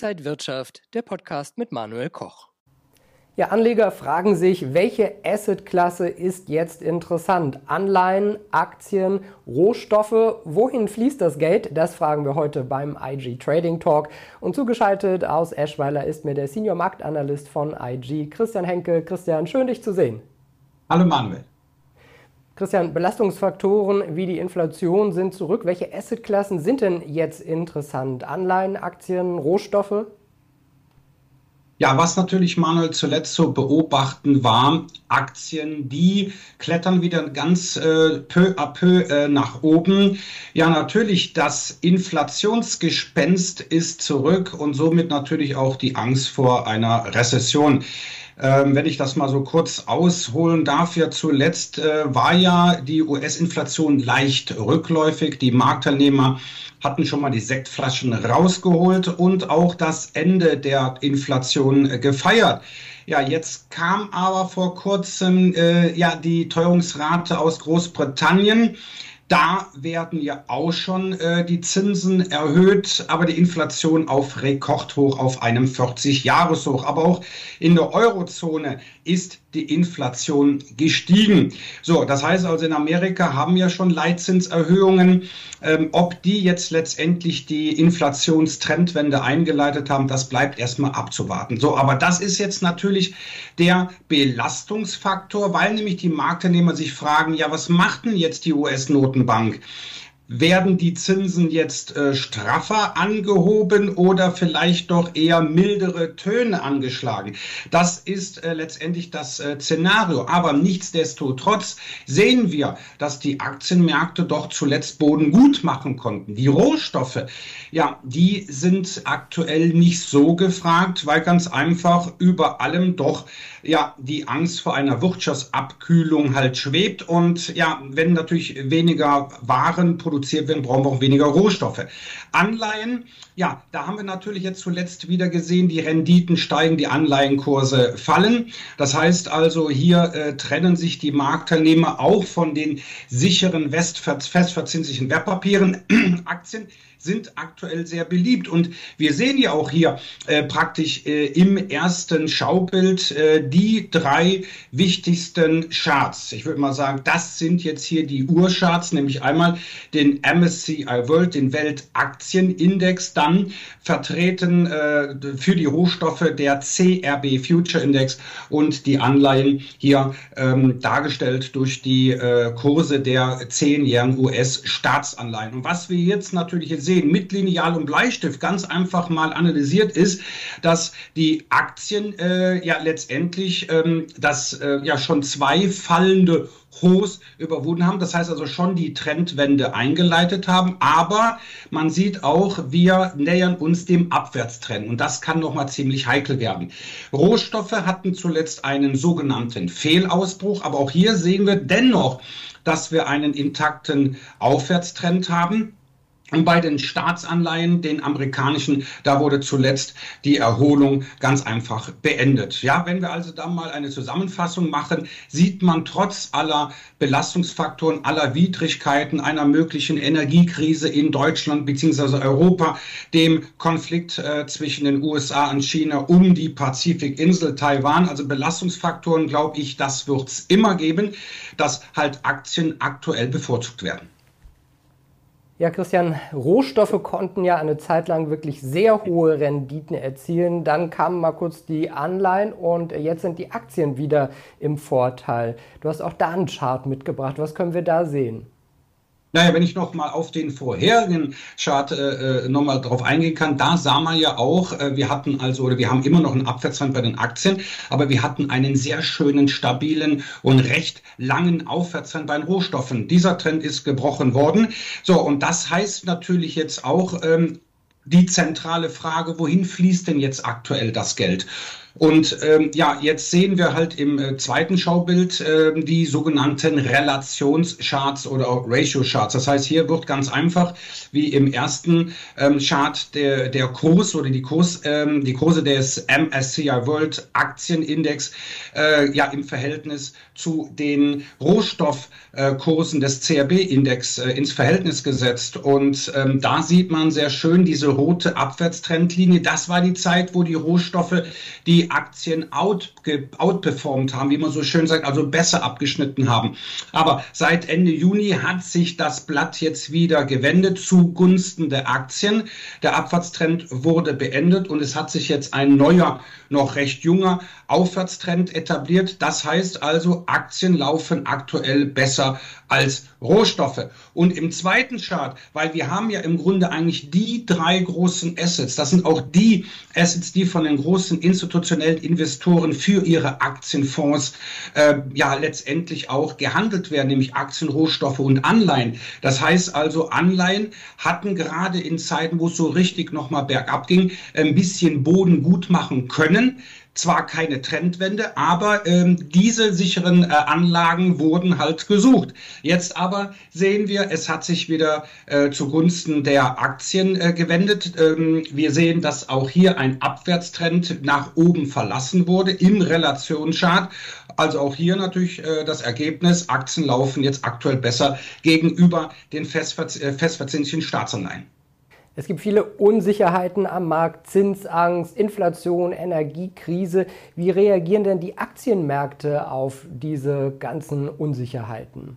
Inside Wirtschaft, der Podcast mit Manuel Koch. Ja, Anleger fragen sich, welche Assetklasse ist jetzt interessant? Anleihen, Aktien, Rohstoffe? Wohin fließt das Geld? Das fragen wir heute beim IG Trading Talk. Und zugeschaltet aus Eschweiler ist mir der Senior Marktanalyst von IG, Christian Henke. Christian, schön dich zu sehen. Hallo Manuel. Christian, Belastungsfaktoren wie die Inflation sind zurück. Welche Assetklassen sind denn jetzt interessant? Anleihen, Aktien, Rohstoffe? Ja, was natürlich Manuel zuletzt zu beobachten war, Aktien, die klettern wieder ganz äh, peu à peu äh, nach oben. Ja, natürlich, das Inflationsgespenst ist zurück und somit natürlich auch die Angst vor einer Rezession. Ähm, wenn ich das mal so kurz ausholen darf, ja zuletzt äh, war ja die US-Inflation leicht rückläufig. Die Marktteilnehmer hatten schon mal die Sektflaschen rausgeholt und auch das Ende der Inflation äh, gefeiert. Ja, jetzt kam aber vor kurzem äh, ja die Teuerungsrate aus Großbritannien. Da werden ja auch schon äh, die Zinsen erhöht, aber die Inflation auf Rekordhoch, auf einem 40-Jahres-Hoch. Aber auch in der Eurozone ist die Inflation gestiegen. So, das heißt also, in Amerika haben wir schon Leitzinserhöhungen. Ähm, ob die jetzt letztendlich die Inflationstrendwende eingeleitet haben, das bleibt erstmal abzuwarten. So, aber das ist jetzt natürlich der Belastungsfaktor, weil nämlich die Marktteilnehmer sich fragen, ja, was macht denn jetzt die Bank. Werden die Zinsen jetzt äh, straffer angehoben oder vielleicht doch eher mildere Töne angeschlagen? Das ist äh, letztendlich das äh, Szenario. Aber nichtsdestotrotz sehen wir, dass die Aktienmärkte doch zuletzt Boden gut machen konnten. Die Rohstoffe, ja, die sind aktuell nicht so gefragt, weil ganz einfach über allem doch ja die Angst vor einer Wirtschaftsabkühlung halt schwebt und ja, wenn natürlich weniger Waren produziert werden, brauchen wir auch weniger Rohstoffe. Anleihen, ja, da haben wir natürlich jetzt zuletzt wieder gesehen, die Renditen steigen, die Anleihenkurse fallen. Das heißt also, hier äh, trennen sich die Marktteilnehmer auch von den sicheren festverzinslichen Wertpapieren, Aktien sind aktuell sehr beliebt. Und wir sehen ja auch hier äh, praktisch äh, im ersten Schaubild äh, die drei wichtigsten Charts. Ich würde mal sagen, das sind jetzt hier die Urcharts, nämlich einmal den MSCI World, den Weltaktienindex, dann vertreten äh, für die Rohstoffe der CRB Future Index und die Anleihen hier ähm, dargestellt durch die äh, Kurse der zehnjährigen US-Staatsanleihen. Und was wir jetzt natürlich jetzt sehen, mit Lineal und Bleistift ganz einfach mal analysiert ist, dass die Aktien äh, ja letztendlich ähm, das äh, ja schon zwei fallende Hochs überwunden haben. Das heißt also schon die Trendwende eingeleitet haben. Aber man sieht auch, wir nähern uns dem Abwärtstrend. Und das kann nochmal ziemlich heikel werden. Rohstoffe hatten zuletzt einen sogenannten Fehlausbruch. Aber auch hier sehen wir dennoch, dass wir einen intakten Aufwärtstrend haben. Und bei den Staatsanleihen, den amerikanischen, da wurde zuletzt die Erholung ganz einfach beendet. Ja, wenn wir also da mal eine Zusammenfassung machen, sieht man trotz aller Belastungsfaktoren, aller Widrigkeiten einer möglichen Energiekrise in Deutschland bzw. Europa, dem Konflikt äh, zwischen den USA und China um die Pazifikinsel Taiwan, also Belastungsfaktoren, glaube ich, das wird es immer geben, dass halt Aktien aktuell bevorzugt werden. Ja, Christian, Rohstoffe konnten ja eine Zeit lang wirklich sehr hohe Renditen erzielen. Dann kamen mal kurz die Anleihen und jetzt sind die Aktien wieder im Vorteil. Du hast auch da einen Chart mitgebracht. Was können wir da sehen? Naja, wenn ich noch mal auf den vorherigen Chart äh, äh, noch mal drauf eingehen kann, da sah man ja auch, äh, wir hatten also, oder wir haben immer noch einen Abwärtstrend bei den Aktien, aber wir hatten einen sehr schönen, stabilen und recht langen Aufwärtstrend bei den Rohstoffen. Dieser Trend ist gebrochen worden. So, und das heißt natürlich jetzt auch, ähm, die zentrale Frage, wohin fließt denn jetzt aktuell das Geld? Und ähm, ja, jetzt sehen wir halt im äh, zweiten Schaubild äh, die sogenannten Relationscharts oder Ratio-Charts. Das heißt, hier wird ganz einfach wie im ersten ähm, Chart der, der Kurs oder die, Kurs, ähm, die Kurse des MSCI World Aktienindex äh, ja im Verhältnis zu den Rohstoffkursen des CRB-Index äh, ins Verhältnis gesetzt. Und ähm, da sieht man sehr schön diese rote Abwärtstrendlinie. Das war die Zeit, wo die Rohstoffe die Aktien out, outperformt haben, wie man so schön sagt, also besser abgeschnitten haben. Aber seit Ende Juni hat sich das Blatt jetzt wieder gewendet zugunsten der Aktien. Der Abwärtstrend wurde beendet und es hat sich jetzt ein neuer, noch recht junger Aufwärtstrend etabliert. Das heißt also, Aktien laufen aktuell besser als Rohstoffe. Und im zweiten Chart, weil wir haben ja im Grunde eigentlich die drei großen Assets, das sind auch die Assets, die von den großen institutionellen Investoren für ihre Aktienfonds äh, ja letztendlich auch gehandelt werden, nämlich Aktien, Rohstoffe und Anleihen. Das heißt also, Anleihen hatten gerade in Zeiten, wo es so richtig nochmal bergab ging, ein bisschen Boden gut machen können zwar keine Trendwende, aber ähm, diese sicheren äh, Anlagen wurden halt gesucht. Jetzt aber sehen wir, es hat sich wieder äh, zugunsten der Aktien äh, gewendet. Ähm, wir sehen, dass auch hier ein Abwärtstrend nach oben verlassen wurde im Relationschart. Also auch hier natürlich äh, das Ergebnis, Aktien laufen jetzt aktuell besser gegenüber den äh, festverzinslichen Staatsanleihen. Es gibt viele Unsicherheiten am Markt, Zinsangst, Inflation, Energiekrise. Wie reagieren denn die Aktienmärkte auf diese ganzen Unsicherheiten?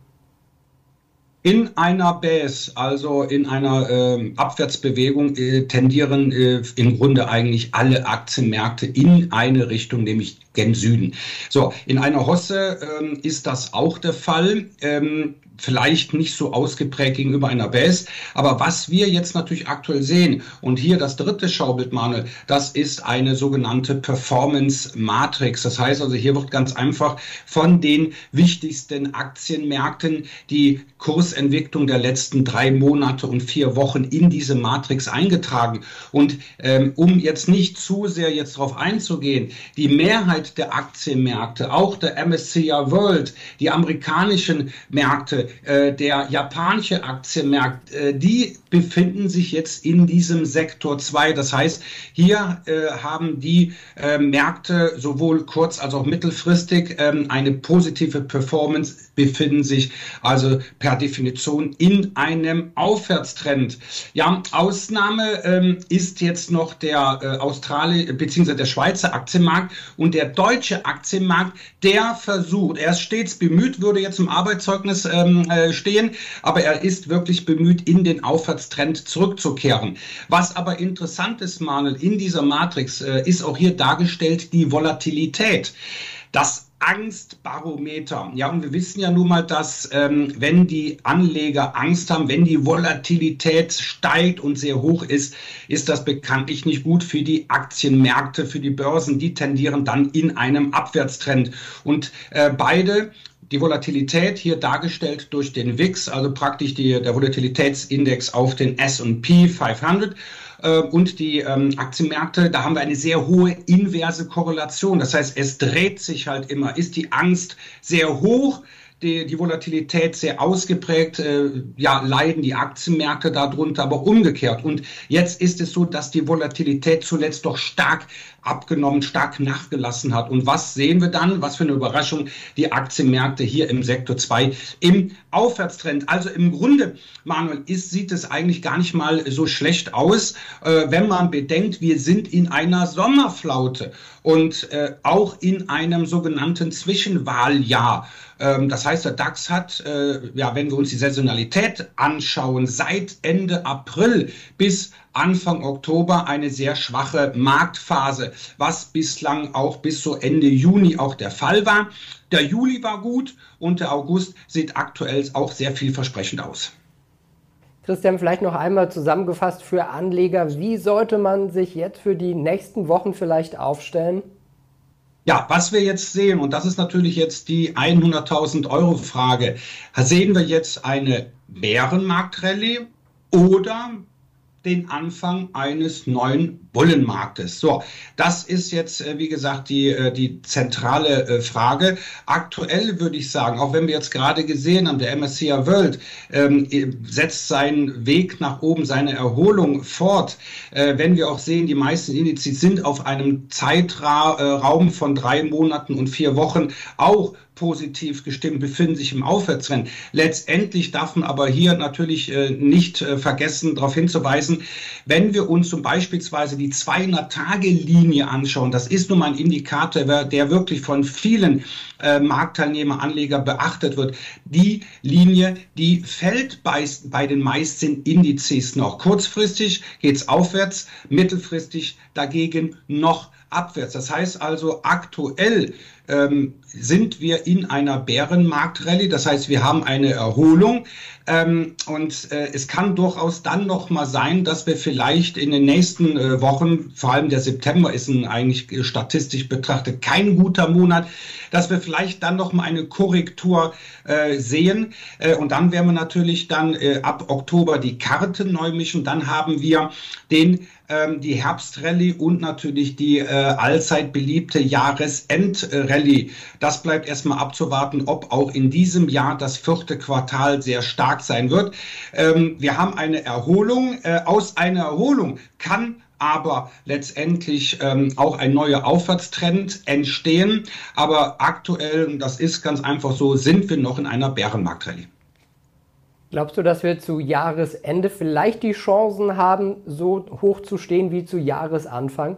In einer Base, also in einer äh, Abwärtsbewegung, äh, tendieren äh, im Grunde eigentlich alle Aktienmärkte in eine Richtung, nämlich gen Süden. So, in einer Hosse ähm, ist das auch der Fall. Ähm, vielleicht nicht so ausgeprägt gegenüber einer Base. Aber was wir jetzt natürlich aktuell sehen, und hier das dritte Schaubild, Manuel, das ist eine sogenannte Performance Matrix. Das heißt also, hier wird ganz einfach von den wichtigsten Aktienmärkten die Kursentwicklung der letzten drei Monate und vier Wochen in diese Matrix eingetragen. Und ähm, um jetzt nicht zu sehr jetzt darauf einzugehen, die Mehrheit der Aktienmärkte, auch der MSCI World, die amerikanischen Märkte, äh, der japanische Aktienmarkt, äh, die befinden sich jetzt in diesem Sektor 2. Das heißt, hier äh, haben die äh, Märkte sowohl kurz- als auch mittelfristig ähm, eine positive Performance, befinden sich also per Definition in einem Aufwärtstrend. Ja, Ausnahme ähm, ist jetzt noch der äh, Australi bzw. der Schweizer Aktienmarkt und der deutsche Aktienmarkt, der versucht, er ist stets bemüht, würde jetzt im Arbeitszeugnis ähm, äh, stehen, aber er ist wirklich bemüht, in den Aufwärtstrend zurückzukehren. Was aber interessant ist, Manuel, in dieser Matrix äh, ist auch hier dargestellt die Volatilität. Das Angstbarometer. Ja, und wir wissen ja nun mal, dass ähm, wenn die Anleger Angst haben, wenn die Volatilität steigt und sehr hoch ist, ist das bekanntlich nicht gut für die Aktienmärkte, für die Börsen. Die tendieren dann in einem Abwärtstrend. Und äh, beide die Volatilität hier dargestellt durch den VIX, also praktisch die, der Volatilitätsindex auf den S&P 500 äh, und die ähm, Aktienmärkte, da haben wir eine sehr hohe inverse Korrelation. Das heißt, es dreht sich halt immer. Ist die Angst sehr hoch, die, die Volatilität sehr ausgeprägt, äh, ja, leiden die Aktienmärkte darunter, aber umgekehrt. Und jetzt ist es so, dass die Volatilität zuletzt doch stark abgenommen, stark nachgelassen hat. Und was sehen wir dann? Was für eine Überraschung, die Aktienmärkte hier im Sektor 2 im Aufwärtstrend. Also im Grunde, Manuel, ist, sieht es eigentlich gar nicht mal so schlecht aus, äh, wenn man bedenkt, wir sind in einer Sommerflaute und äh, auch in einem sogenannten Zwischenwahljahr. Ähm, das heißt, der DAX hat, äh, ja, wenn wir uns die Saisonalität anschauen, seit Ende April bis Anfang Oktober eine sehr schwache Marktphase, was bislang auch bis so Ende Juni auch der Fall war. Der Juli war gut und der August sieht aktuell auch sehr vielversprechend aus. Christian, vielleicht noch einmal zusammengefasst für Anleger, wie sollte man sich jetzt für die nächsten Wochen vielleicht aufstellen? Ja, was wir jetzt sehen, und das ist natürlich jetzt die 100.000 Euro Frage, sehen wir jetzt eine Bärenmarktrallye oder den Anfang eines neuen Bullenmarktes. So, das ist jetzt, äh, wie gesagt, die, äh, die zentrale äh, Frage. Aktuell würde ich sagen, auch wenn wir jetzt gerade gesehen haben, der MSCI World ähm, setzt seinen Weg nach oben, seine Erholung fort. Äh, wenn wir auch sehen, die meisten Indizes sind auf einem Zeitraum von drei Monaten und vier Wochen auch positiv gestimmt, befinden sich im Aufwärtstrend. Letztendlich darf man aber hier natürlich äh, nicht äh, vergessen, darauf hinzuweisen, wenn wir uns zum beispielsweise die 200-Tage-Linie anschauen, das ist nun mal ein Indikator, der wirklich von vielen äh, Marktteilnehmer, Anleger beachtet wird. Die Linie, die fällt bei, bei den meisten Indizes noch. Kurzfristig geht es aufwärts, mittelfristig dagegen noch abwärts. Das heißt also, aktuell ähm, sind wir in einer Bärenmarktrallye. Das heißt, wir haben eine Erholung. Ähm, und äh, es kann durchaus dann noch mal sein, dass wir vielleicht in den nächsten äh, Wochen, vor allem der September ist ein, eigentlich statistisch betrachtet kein guter Monat, dass wir vielleicht dann noch mal eine Korrektur äh, sehen. Äh, und dann werden wir natürlich dann äh, ab Oktober die Karten neu mischen. Dann haben wir den ähm, die Herbstrallye und natürlich die äh, allzeit beliebte Jahresendrallye. Das bleibt erstmal abzuwarten, ob auch in diesem Jahr das vierte Quartal sehr stark sein wird. Ähm, wir haben eine Erholung. Äh, aus einer Erholung kann aber letztendlich ähm, auch ein neuer Aufwärtstrend entstehen. Aber aktuell, das ist ganz einfach so, sind wir noch in einer Bärenmarktrallye. Glaubst du, dass wir zu Jahresende vielleicht die Chancen haben, so hoch zu stehen wie zu Jahresanfang?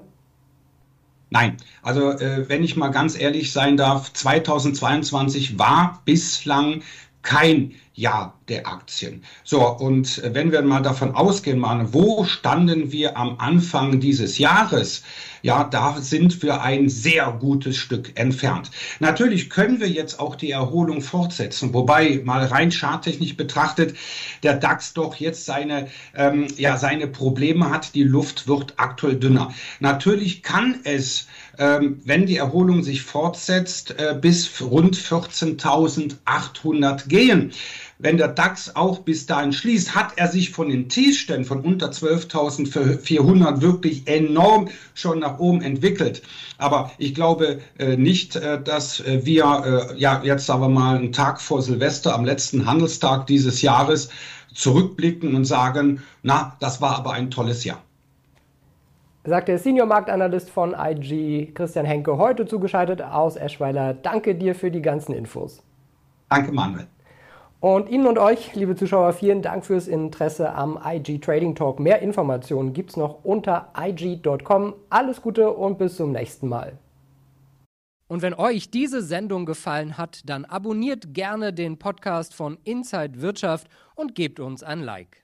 Nein, also äh, wenn ich mal ganz ehrlich sein darf, 2022 war bislang kein Jahr der Aktien. So, und wenn wir mal davon ausgehen, man, wo standen wir am Anfang dieses Jahres? Ja, da sind wir ein sehr gutes Stück entfernt. Natürlich können wir jetzt auch die Erholung fortsetzen, wobei mal rein charttechnisch betrachtet der DAX doch jetzt seine, ähm, ja, seine Probleme hat. Die Luft wird aktuell dünner. Natürlich kann es ähm, wenn die Erholung sich fortsetzt, äh, bis rund 14.800 gehen. Wenn der DAX auch bis dahin schließt, hat er sich von den Tiefständen von unter 12.400 wirklich enorm schon nach oben entwickelt. Aber ich glaube äh, nicht, äh, dass äh, wir, äh, ja, jetzt sagen wir mal, einen Tag vor Silvester, am letzten Handelstag dieses Jahres, zurückblicken und sagen, na, das war aber ein tolles Jahr. Sagt der Senior Marktanalyst von IG, Christian Henke, heute zugeschaltet aus Eschweiler. Danke dir für die ganzen Infos. Danke, Manuel. Und Ihnen und euch, liebe Zuschauer, vielen Dank fürs Interesse am IG Trading Talk. Mehr Informationen gibt es noch unter ig.com. Alles Gute und bis zum nächsten Mal. Und wenn euch diese Sendung gefallen hat, dann abonniert gerne den Podcast von Inside Wirtschaft und gebt uns ein Like.